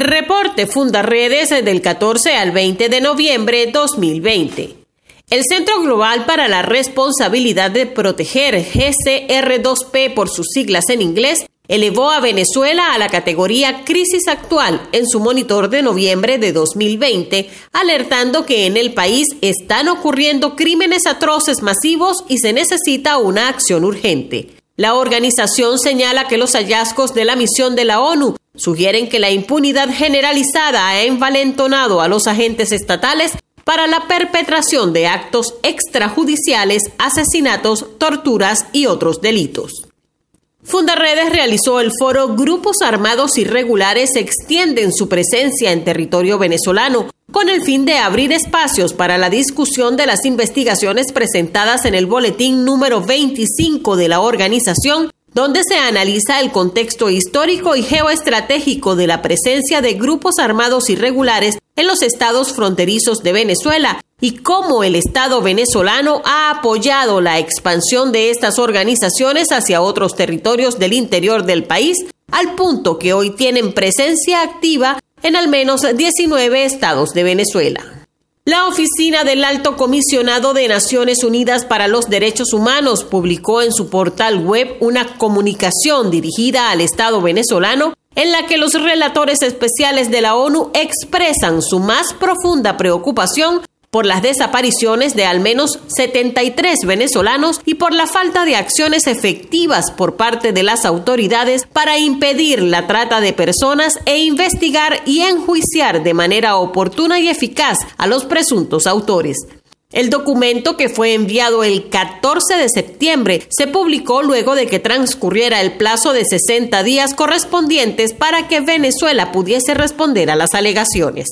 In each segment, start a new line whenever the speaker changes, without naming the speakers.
Reporte Funda Redes del 14 al 20 de noviembre 2020. El Centro Global para la Responsabilidad de Proteger, GCR2P por sus siglas en inglés, elevó a Venezuela a la categoría crisis actual en su monitor de noviembre de 2020, alertando que en el país están ocurriendo crímenes atroces masivos y se necesita una acción urgente. La organización señala que los hallazgos de la misión de la ONU sugieren que la impunidad generalizada ha envalentonado a los agentes estatales para la perpetración de actos extrajudiciales, asesinatos, torturas y otros delitos. Fundaredes realizó el foro Grupos Armados Irregulares extienden su presencia en territorio venezolano con el fin de abrir espacios para la discusión de las investigaciones presentadas en el boletín número 25 de la organización donde se analiza el contexto histórico y geoestratégico de la presencia de grupos armados irregulares en los estados fronterizos de Venezuela y cómo el Estado venezolano ha apoyado la expansión de estas organizaciones hacia otros territorios del interior del país, al punto que hoy tienen presencia activa en al menos 19 estados de Venezuela. La Oficina del Alto Comisionado de Naciones Unidas para los Derechos Humanos publicó en su portal web una comunicación dirigida al Estado venezolano en la que los relatores especiales de la ONU expresan su más profunda preocupación por las desapariciones de al menos 73 venezolanos y por la falta de acciones efectivas por parte de las autoridades para impedir la trata de personas e investigar y enjuiciar de manera oportuna y eficaz a los presuntos autores. El documento que fue enviado el 14 de septiembre se publicó luego de que transcurriera el plazo de 60 días correspondientes para que Venezuela pudiese responder a las alegaciones.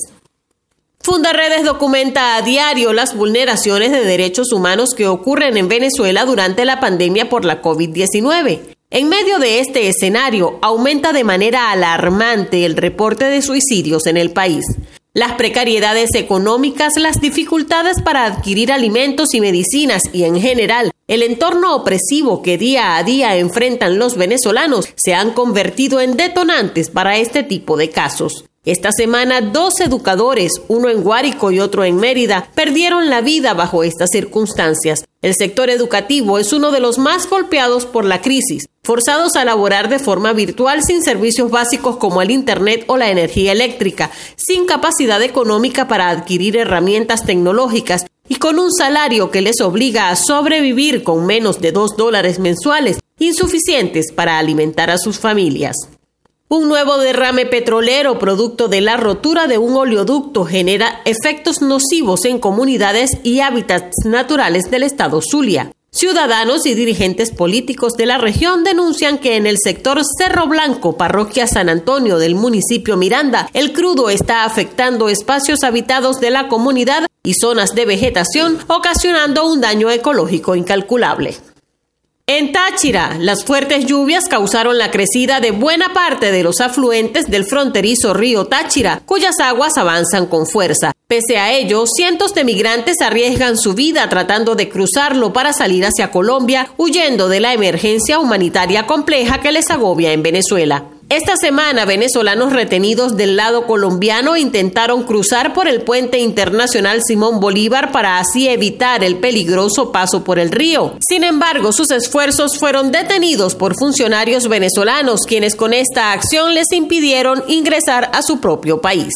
Fundaredes documenta a diario las vulneraciones de derechos humanos que ocurren en Venezuela durante la pandemia por la COVID-19. En medio de este escenario, aumenta de manera alarmante el reporte de suicidios en el país. Las precariedades económicas, las dificultades para adquirir alimentos y medicinas y en general el entorno opresivo que día a día enfrentan los venezolanos se han convertido en detonantes para este tipo de casos. Esta semana, dos educadores, uno en Guárico y otro en Mérida, perdieron la vida bajo estas circunstancias. El sector educativo es uno de los más golpeados por la crisis, forzados a laborar de forma virtual sin servicios básicos como el Internet o la energía eléctrica, sin capacidad económica para adquirir herramientas tecnológicas y con un salario que les obliga a sobrevivir con menos de dos dólares mensuales, insuficientes para alimentar a sus familias. Un nuevo derrame petrolero producto de la rotura de un oleoducto genera efectos nocivos en comunidades y hábitats naturales del estado Zulia. Ciudadanos y dirigentes políticos de la región denuncian que en el sector Cerro Blanco, parroquia San Antonio del municipio Miranda, el crudo está afectando espacios habitados de la comunidad y zonas de vegetación, ocasionando un daño ecológico incalculable. En Táchira, las fuertes lluvias causaron la crecida de buena parte de los afluentes del fronterizo río Táchira, cuyas aguas avanzan con fuerza. Pese a ello, cientos de migrantes arriesgan su vida tratando de cruzarlo para salir hacia Colombia, huyendo de la emergencia humanitaria compleja que les agobia en Venezuela. Esta semana, venezolanos retenidos del lado colombiano intentaron cruzar por el puente internacional Simón Bolívar para así evitar el peligroso paso por el río. Sin embargo, sus esfuerzos fueron detenidos por funcionarios venezolanos, quienes con esta acción les impidieron ingresar a su propio país.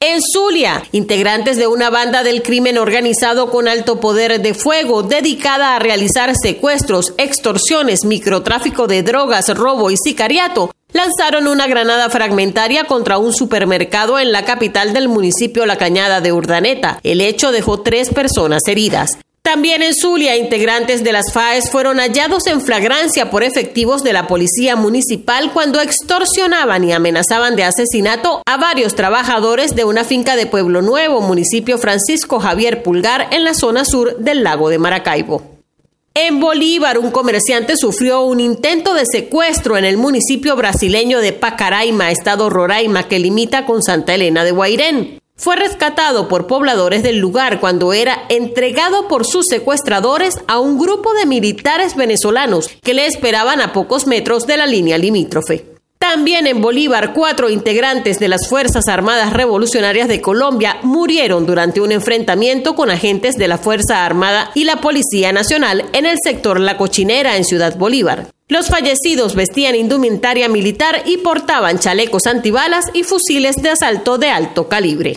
En Zulia, integrantes de una banda del crimen organizado con alto poder de fuego dedicada a realizar secuestros, extorsiones, microtráfico de drogas, robo y sicariato, lanzaron una granada fragmentaria contra un supermercado en la capital del municipio La Cañada de Urdaneta. El hecho dejó tres personas heridas. También en Zulia, integrantes de las FAES fueron hallados en flagrancia por efectivos de la policía municipal cuando extorsionaban y amenazaban de asesinato a varios trabajadores de una finca de Pueblo Nuevo, municipio Francisco Javier Pulgar, en la zona sur del lago de Maracaibo. En Bolívar, un comerciante sufrió un intento de secuestro en el municipio brasileño de Pacaraima, estado Roraima, que limita con Santa Elena de Guairén. Fue rescatado por pobladores del lugar cuando era entregado por sus secuestradores a un grupo de militares venezolanos que le esperaban a pocos metros de la línea limítrofe. También en Bolívar, cuatro integrantes de las Fuerzas Armadas Revolucionarias de Colombia murieron durante un enfrentamiento con agentes de la Fuerza Armada y la Policía Nacional en el sector La Cochinera en Ciudad Bolívar. Los fallecidos vestían indumentaria militar y portaban chalecos antibalas y fusiles de asalto de alto calibre.